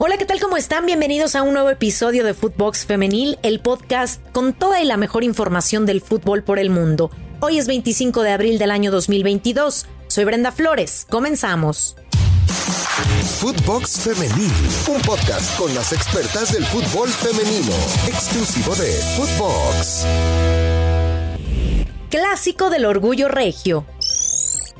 Hola, ¿qué tal? ¿Cómo están? Bienvenidos a un nuevo episodio de Footbox Femenil, el podcast con toda y la mejor información del fútbol por el mundo. Hoy es 25 de abril del año 2022. Soy Brenda Flores. Comenzamos. Footbox Femenil, un podcast con las expertas del fútbol femenino, exclusivo de Footbox. Clásico del Orgullo Regio.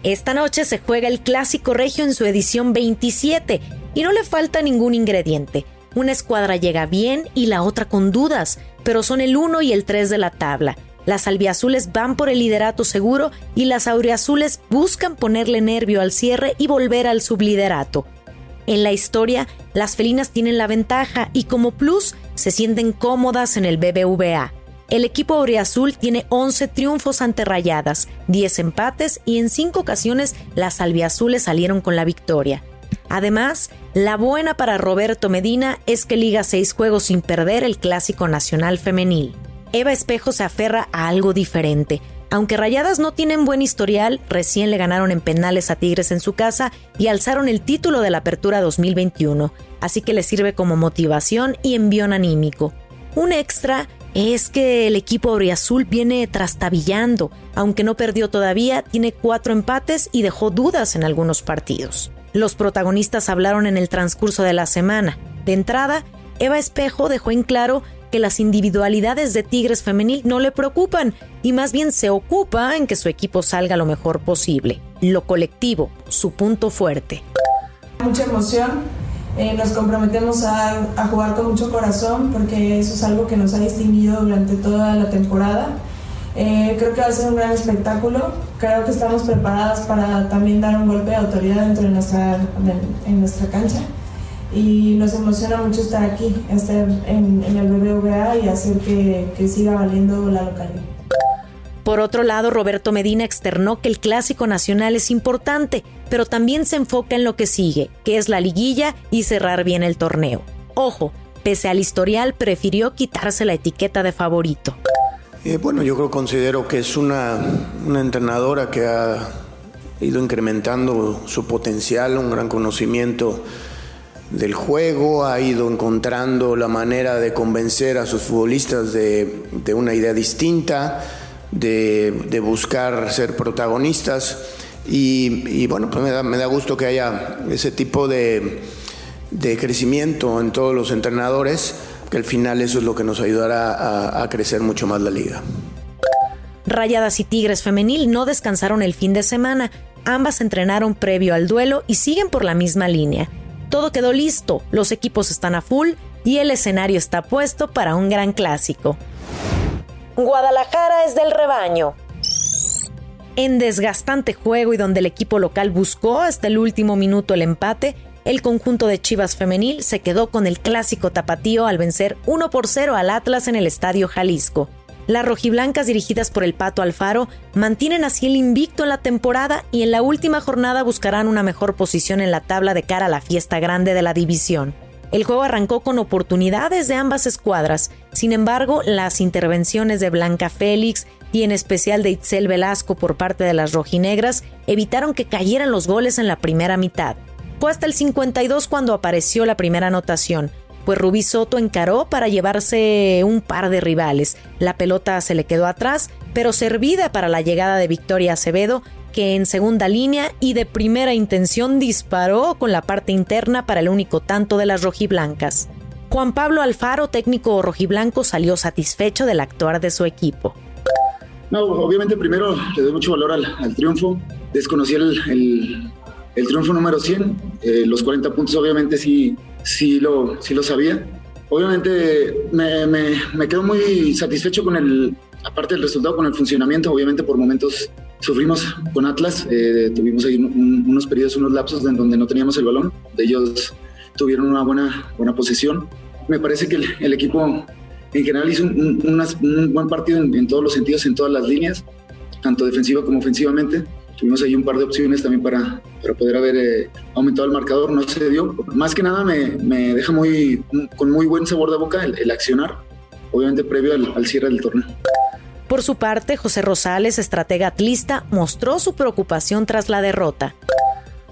Esta noche se juega el Clásico Regio en su edición 27 y no le falta ningún ingrediente. Una escuadra llega bien y la otra con dudas, pero son el 1 y el 3 de la tabla. Las albiazules van por el liderato seguro y las auriazules buscan ponerle nervio al cierre y volver al subliderato. En la historia, las felinas tienen la ventaja y como plus se sienten cómodas en el BBVA. El equipo auriazul tiene 11 triunfos ante Rayadas, 10 empates y en 5 ocasiones las albiazules salieron con la victoria. Además, la buena para Roberto Medina es que liga seis juegos sin perder el Clásico Nacional Femenil. Eva Espejo se aferra a algo diferente. Aunque Rayadas no tienen buen historial, recién le ganaron en penales a Tigres en su casa y alzaron el título de la Apertura 2021, así que le sirve como motivación y envión anímico. Un extra es que el equipo auriazul viene trastabillando, aunque no perdió todavía, tiene cuatro empates y dejó dudas en algunos partidos. Los protagonistas hablaron en el transcurso de la semana. De entrada, Eva Espejo dejó en claro que las individualidades de Tigres Femenil no le preocupan y más bien se ocupa en que su equipo salga lo mejor posible. Lo colectivo, su punto fuerte. Mucha emoción, eh, nos comprometemos a, a, jugar con mucho corazón porque eso es algo que nos ha distinguido durante toda la temporada. Eh, creo que va a ser un gran espectáculo. Creo que estamos preparadas para también dar un golpe de autoridad dentro de nuestra, en nuestra cancha. Y nos emociona mucho estar aquí, estar en, en el BBVA y hacer que, que siga valiendo la localidad. Por otro lado, Roberto Medina externó que el Clásico Nacional es importante, pero también se enfoca en lo que sigue, que es la liguilla y cerrar bien el torneo. Ojo, pese al historial, prefirió quitarse la etiqueta de favorito. Eh, bueno, yo creo, considero que es una, entrenadora que ha ido incrementando su potencial, un gran conocimiento del juego, ha ido encontrando la manera de convencer a sus futbolistas de, una idea distinta, de, de, buscar ser protagonistas. Y, y bueno, pues me da, me da, gusto que haya ese tipo de, de crecimiento en todos los entrenadores que al final eso es lo que nos ayudará a, a crecer mucho más la liga. Rayadas y Tigres Femenil no descansaron el fin de semana, ambas entrenaron previo al duelo y siguen por la misma línea. Todo quedó listo, los equipos están a full y el escenario está puesto para un gran clásico. Guadalajara es del rebaño. En desgastante juego y donde el equipo local buscó hasta el último minuto el empate, el conjunto de Chivas Femenil se quedó con el clásico tapatío al vencer 1 por 0 al Atlas en el Estadio Jalisco. Las rojiblancas dirigidas por el Pato Alfaro mantienen así el invicto en la temporada y en la última jornada buscarán una mejor posición en la tabla de cara a la fiesta grande de la división. El juego arrancó con oportunidades de ambas escuadras, sin embargo, las intervenciones de Blanca Félix y en especial de Itzel Velasco por parte de las rojinegras evitaron que cayeran los goles en la primera mitad. Fue hasta el 52 cuando apareció la primera anotación, pues Rubí Soto encaró para llevarse un par de rivales. La pelota se le quedó atrás, pero servida para la llegada de Victoria Acevedo, que en segunda línea y de primera intención disparó con la parte interna para el único tanto de las rojiblancas. Juan Pablo Alfaro, técnico rojiblanco, salió satisfecho del actuar de su equipo. No, obviamente primero le doy mucho valor al, triunfo. Desconocí el, el triunfo número 100. Eh, los 40 puntos obviamente sí, sí, lo, sí lo sabía. Obviamente me, me, me, quedo muy satisfecho con el, aparte del resultado, con el funcionamiento. Obviamente por momentos sufrimos con Atlas. Eh, tuvimos ahí un, unos periodos, unos lapsos en donde no teníamos el balón. Ellos tuvieron una buena, buena posición. Me parece que el, el equipo en general hizo un, un, un buen partido en, en todos los sentidos, en todas las líneas, tanto defensiva como ofensivamente tuvimos ahí un par de opciones también para, para poder haber eh, aumentado el marcador, no se dio. Más que nada me, me deja muy, con muy buen sabor de boca el, el accionar, obviamente previo al, al, cierre del torneo. Por su parte, José Rosales, estratega atlista, mostró su preocupación tras la derrota.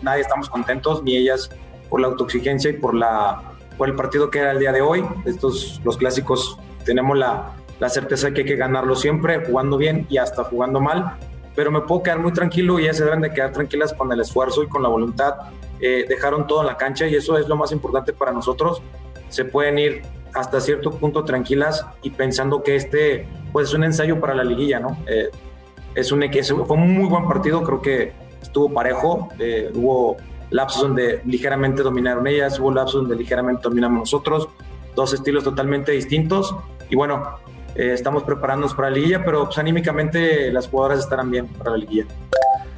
Nadie estamos contentos, ni ellas por la autoexigencia y por la por el partido que era el día de hoy. Estos, los clásicos, tenemos la, la certeza de que hay que ganarlo siempre, jugando bien y hasta jugando mal. Pero me puedo quedar muy tranquilo y ya se deben de quedar tranquilas con el esfuerzo y con la voluntad. Eh, dejaron todo en la cancha y eso es lo más importante para nosotros. Se pueden ir hasta cierto punto tranquilas y pensando que este pues, es un ensayo para la liguilla, ¿no? Eh, es un, fue un muy buen partido, creo que estuvo parejo, eh, hubo lapsos donde ligeramente dominaron ellas, hubo lapsos donde ligeramente dominamos nosotros, dos estilos totalmente distintos y bueno, eh, estamos preparándonos para la liguilla, pero pues, anímicamente las jugadoras estarán bien para la liguilla.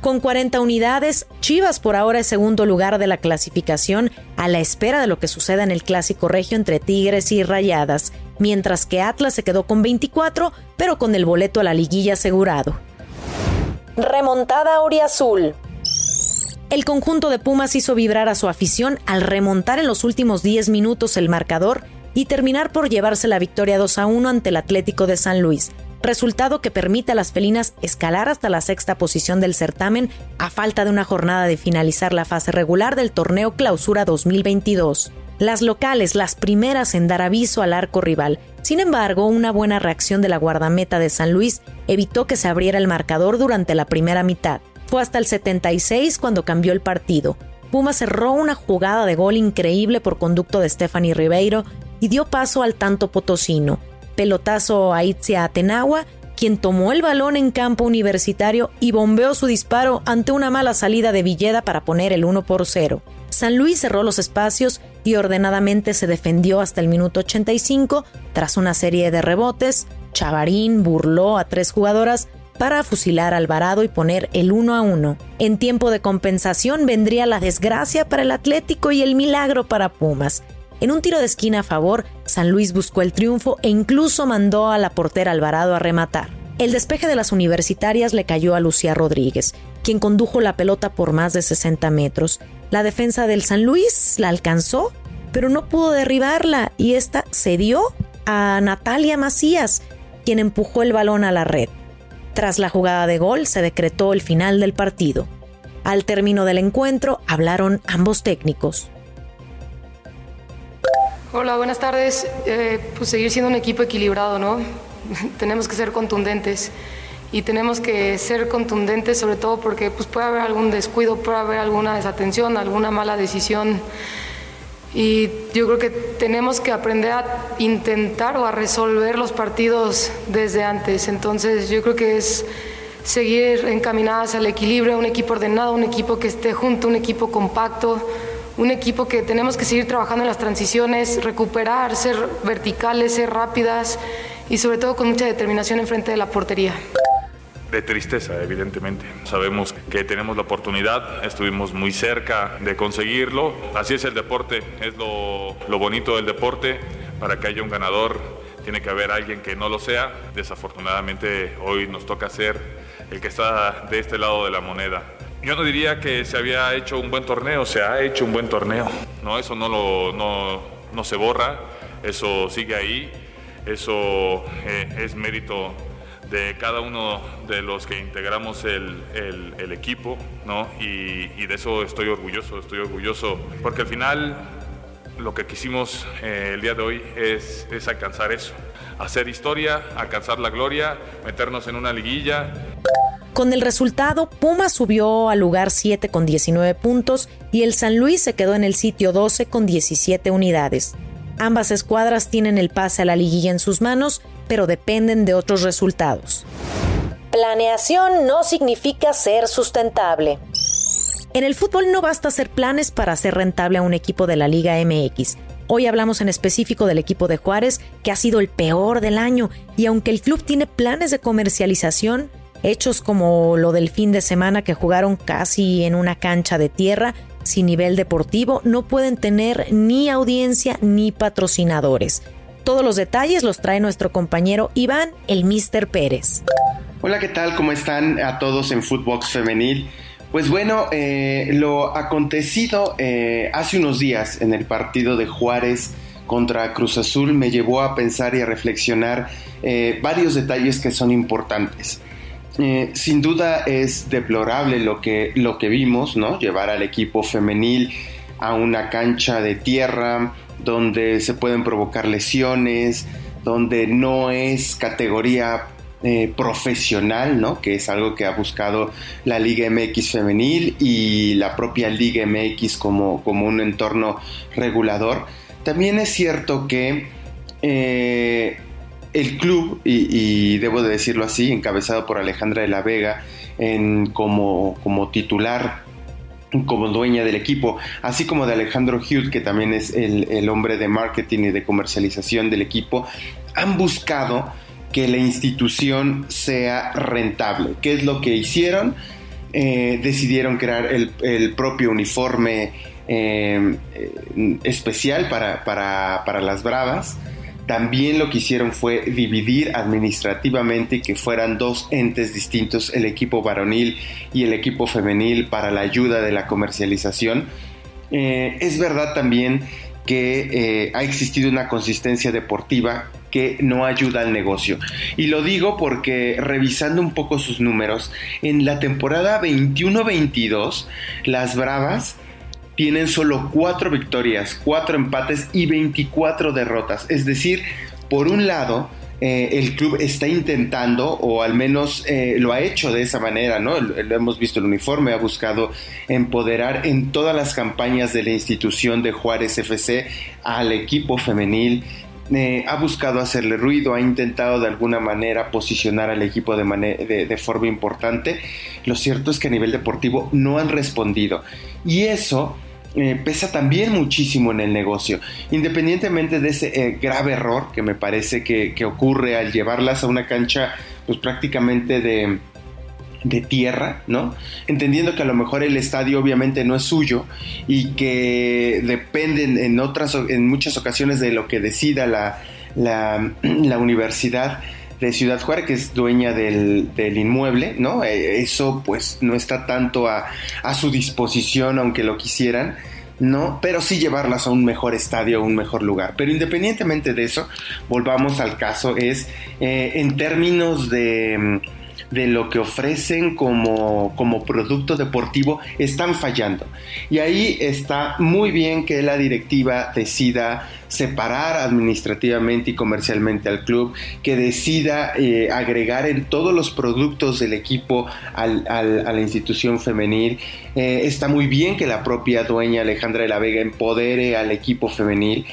Con 40 unidades, Chivas por ahora es segundo lugar de la clasificación a la espera de lo que suceda en el clásico regio entre Tigres y Rayadas, mientras que Atlas se quedó con 24, pero con el boleto a la liguilla asegurado. Remontada Auriazul. El conjunto de Pumas hizo vibrar a su afición al remontar en los últimos 10 minutos el marcador y terminar por llevarse la victoria 2 a 1 ante el Atlético de San Luis, resultado que permite a las felinas escalar hasta la sexta posición del certamen a falta de una jornada de finalizar la fase regular del torneo Clausura 2022. Las locales, las primeras en dar aviso al arco rival. Sin embargo, una buena reacción de la guardameta de San Luis evitó que se abriera el marcador durante la primera mitad. Fue hasta el 76 cuando cambió el partido. Puma cerró una jugada de gol increíble por conducto de Stephanie Ribeiro y dio paso al tanto potosino. Pelotazo a Itzia Atenagua, quien tomó el balón en campo universitario y bombeó su disparo ante una mala salida de Villeda para poner el 1 por 0. San Luis cerró los espacios y ordenadamente se defendió hasta el minuto 85 tras una serie de rebotes. Chavarín burló a tres jugadoras para fusilar a Alvarado y poner el 1 a 1. En tiempo de compensación vendría la desgracia para el Atlético y el milagro para Pumas. En un tiro de esquina a favor, San Luis buscó el triunfo e incluso mandó a la portera Alvarado a rematar. El despeje de las universitarias le cayó a Lucía Rodríguez, quien condujo la pelota por más de 60 metros. La defensa del San Luis la alcanzó, pero no pudo derribarla y esta cedió a Natalia Macías, quien empujó el balón a la red. Tras la jugada de gol se decretó el final del partido. Al término del encuentro hablaron ambos técnicos. Hola, buenas tardes. Eh, pues seguir siendo un equipo equilibrado, ¿no? tenemos que ser contundentes y tenemos que ser contundentes sobre todo porque pues, puede haber algún descuido, puede haber alguna desatención, alguna mala decisión. Y yo creo que tenemos que aprender a intentar o a resolver los partidos desde antes. Entonces yo creo que es seguir encaminadas al equilibrio, un equipo ordenado, un equipo que esté junto, un equipo compacto, un equipo que tenemos que seguir trabajando en las transiciones, recuperar, ser verticales, ser rápidas y sobre todo con mucha determinación enfrente de la portería de tristeza, evidentemente. Sabemos que tenemos la oportunidad, estuvimos muy cerca de conseguirlo. Así es el deporte, es lo, bonito del deporte. Para que haya un ganador, tiene que haber alguien que no lo sea. Desafortunadamente, hoy nos toca ser el que está de este lado de la moneda. Yo no diría que se había hecho un buen torneo, se ha hecho un buen torneo. No, eso no, lo, no, no se borra, eso sigue ahí, eso eh, es mérito de cada uno de los que integramos el, el, equipo, ¿no? Y, y, de eso estoy orgulloso, estoy orgulloso, porque al final lo que quisimos eh, el día de hoy es, es alcanzar eso, hacer historia, alcanzar la gloria, meternos en una liguilla. Con el resultado, Puma subió al lugar 7 con 19 puntos y el San Luis se quedó en el sitio 12 con 17 unidades. Ambas escuadras tienen el pase a la liguilla en sus manos, pero dependen de otros resultados. Planeación no significa ser sustentable. En el fútbol no basta hacer planes para hacer rentable a un equipo de la Liga MX. Hoy hablamos en específico del equipo de Juárez, que ha sido el peor del año, y aunque el club tiene planes de comercialización, hechos como lo del fin de semana que jugaron casi en una cancha de tierra, sin nivel deportivo no pueden tener ni audiencia ni patrocinadores. Todos los detalles los trae nuestro compañero Iván, el Mister Pérez. Hola, ¿qué tal? ¿Cómo están a todos en Footbox Femenil? Pues bueno, eh, lo acontecido eh, hace unos días en el partido de Juárez contra Cruz Azul me llevó a pensar y a reflexionar eh, varios detalles que son importantes. Eh, sin duda es deplorable lo que, lo que vimos, ¿no? Llevar al equipo femenil a una cancha de tierra, donde se pueden provocar lesiones, donde no es categoría eh, profesional, ¿no? Que es algo que ha buscado la Liga MX femenil y la propia Liga MX como, como un entorno regulador. También es cierto que eh, el club, y, debo de decirlo así, encabezado por Alejandra de la Vega en, como, como titular como dueña del equipo, así como de Alejandro Hughes, que también es el, el hombre de marketing y de comercialización del equipo, han buscado que la institución sea rentable. ¿Qué es lo que hicieron? Eh, decidieron crear el, propio uniforme eh, especial para, para, las Bravas. También lo que hicieron fue dividir administrativamente que fueran dos entes distintos, el equipo varonil y el equipo femenil, para la ayuda de la comercialización. Eh, es verdad también que ha existido una consistencia deportiva que no ayuda al negocio. Y lo digo porque revisando un poco sus números, en la temporada 21-22, las Bravas tienen solo 4 victorias, 4 empates y 24 derrotas. Es decir, por un lado, eh, el club está intentando, o al menos eh, lo ha hecho de esa manera, ¿no? Lo, hemos visto el uniforme, ha buscado empoderar en todas las campañas de la institución de Juárez FC al equipo femenil, eh, ha buscado hacerle ruido, ha intentado de alguna manera posicionar al equipo de, de, forma importante. Lo cierto es que a nivel deportivo no han respondido. Y eso eh, pesa también muchísimo en el negocio. Independientemente de ese eh, grave error que me parece que, que ocurre al llevarlas a una cancha pues prácticamente de de tierra, ¿no? Entendiendo que a lo mejor el estadio obviamente no es suyo y que dependen en otras, en muchas ocasiones de lo que decida la, la, universidad de Ciudad Juárez, que es dueña del, inmueble, ¿no? E, eso pues no está tanto a, su disposición, aunque lo quisieran, ¿no? Pero sí llevarlas a un mejor estadio, a un mejor lugar. Pero independientemente de eso, volvamos al caso, es eh, en términos de de lo que ofrecen como, como producto deportivo están fallando. Y ahí está muy bien que la directiva decida separar administrativamente y comercialmente al club, que decida eh, agregar en todos los productos del equipo al, a la institución femenil. Eh, está muy bien que la propia dueña Alejandra de la Vega empodere al equipo femenil.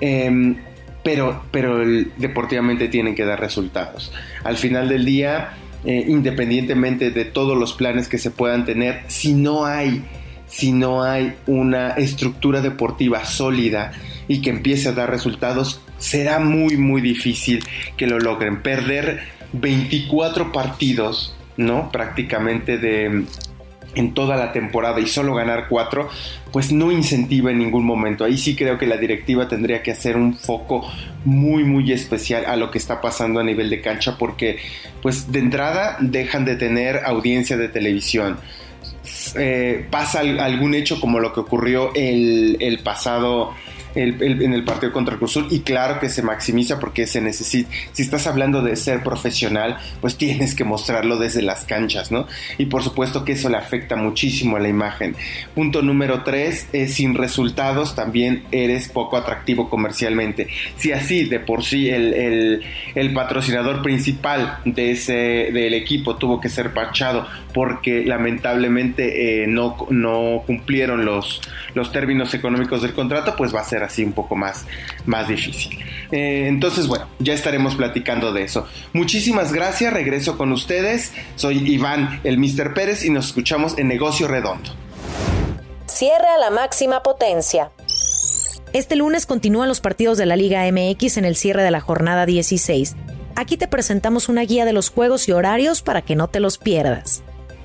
Em, pero, pero deportivamente tienen que dar resultados. Al final del día, eh, independientemente de todos los planes que se puedan tener, si no hay, si no hay una estructura deportiva sólida y que empiece a dar resultados, será muy, muy difícil que lo logren. Perder 24 partidos, ¿no? Prácticamente de en toda la temporada y solo ganar cuatro, pues no incentiva en ningún momento. Ahí sí creo que la directiva tendría que hacer un foco muy muy especial a lo que está pasando a nivel de cancha porque pues de entrada dejan de tener audiencia de televisión. Eh, pasa algún hecho como lo que ocurrió el, el pasado en el partido contra Cruzul y claro que se maximiza porque se necesita, si estás hablando de ser profesional, pues tienes que mostrarlo desde las canchas, ¿no? Y por supuesto que eso le afecta muchísimo a la imagen. Punto número tres, es sin resultados también eres poco atractivo comercialmente. Si así de por sí el, patrocinador principal de ese, del equipo tuvo que ser parchado porque lamentablemente eh, no, no cumplieron los, los términos económicos del contrato, pues va a ser así un poco más, más difícil. Eh, entonces, bueno, ya estaremos platicando de eso. Muchísimas gracias, regreso con ustedes. Soy Iván, el Mr. Pérez, y nos escuchamos en Negocio Redondo. Cierre a la máxima potencia. Este lunes continúan los partidos de la Liga MX en el cierre de la jornada 16. Aquí te presentamos una guía de los juegos y horarios para que no te los pierdas.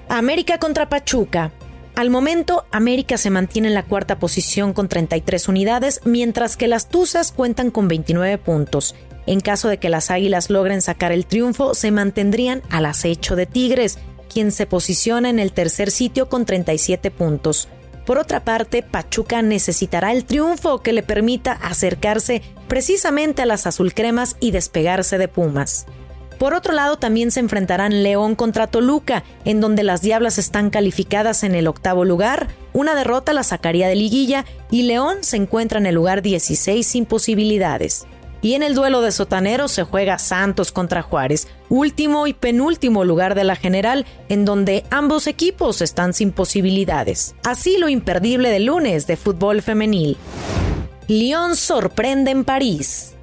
América contra Pachuca. Al momento, América se mantiene en la cuarta posición con 33 unidades, mientras que las Tuzas cuentan con 29 puntos. En caso de que las Águilas logren sacar el triunfo, se mantendrían al acecho de Tigres, quien se posiciona en el tercer sitio con 37 puntos. Por otra parte, Pachuca necesitará el triunfo que le permita acercarse precisamente a las azulcremas y despegarse de Pumas. Por otro lado, también se enfrentarán León contra Toluca, en donde las Diablas están calificadas en el octavo lugar. Una derrota la sacaría de liguilla y León se encuentra en el lugar 16 sin posibilidades. Y en el duelo de sotaneros se juega Santos contra Juárez, último y penúltimo lugar de la general, en donde ambos equipos están sin posibilidades. Así lo imperdible del lunes de fútbol femenil. Lyon sorprende en París.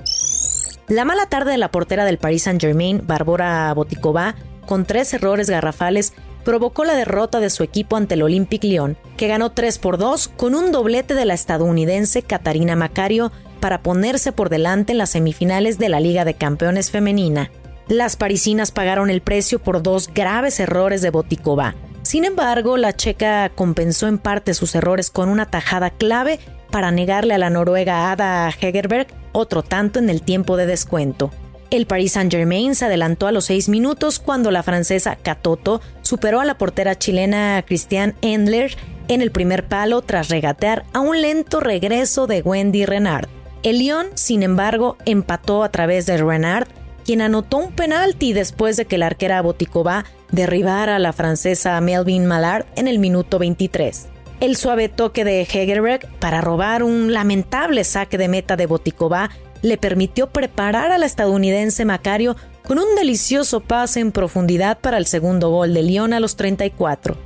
La mala tarde de la portera del Paris Saint-Germain, Barbora Boticova, con tres errores garrafales, provocó la derrota de su equipo ante el Olympique Lyon, que ganó 3 por 2 con un doblete de la estadounidense Katarina Macario para ponerse por delante en las semifinales de la Liga de Campeones Femenina. Las parisinas pagaron el precio por dos graves errores de Boticova. Sin embargo, la checa compensó en parte sus errores con una tajada clave para negarle a la noruega Ada Hegerberg otro tanto en el tiempo de descuento. El Paris Saint-Germain se adelantó a los seis minutos cuando la francesa Catoto superó a la portera chilena Christian Endler en el primer palo tras regatear a un lento regreso de Wendy Renard. El Lyon, sin embargo, empató a través de Renard, quien anotó un penalti después de que la arquera Boticova derribara a la francesa Melvin Mallard en el minuto 23. El suave toque de Hegerberg para robar un lamentable saque de meta de Boticova le permitió preparar a la estadounidense Macario con un delicioso pase en profundidad para el segundo gol de Lyon a los 34.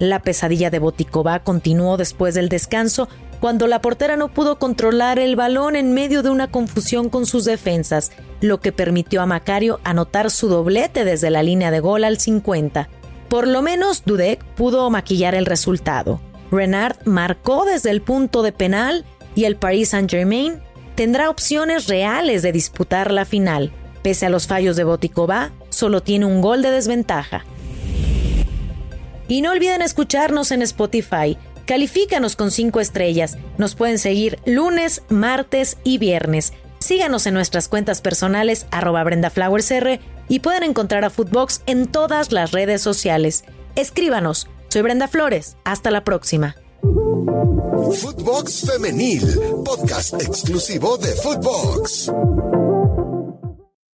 La pesadilla de Boticova continuó después del descanso cuando la portera no pudo controlar el balón en medio de una confusión con sus defensas, lo que permitió a Macario anotar su doblete desde la línea de gol al 50. Por lo menos Dudek pudo maquillar el resultado. Renard marcó desde el punto de penal y el Paris Saint-Germain tendrá opciones reales de disputar la final. Pese a los fallos de Boticova, solo tiene un gol de desventaja. Y no olviden escucharnos en Spotify. Califícanos con 5 estrellas. Nos pueden seguir lunes, martes y viernes. Síganos en nuestras cuentas personales arroba brendaflowersr y pueden encontrar a Footbox en todas las redes sociales. Escríbanos soy Brenda Flores. Hasta la próxima. Footbox Femenil, podcast exclusivo de Footbox.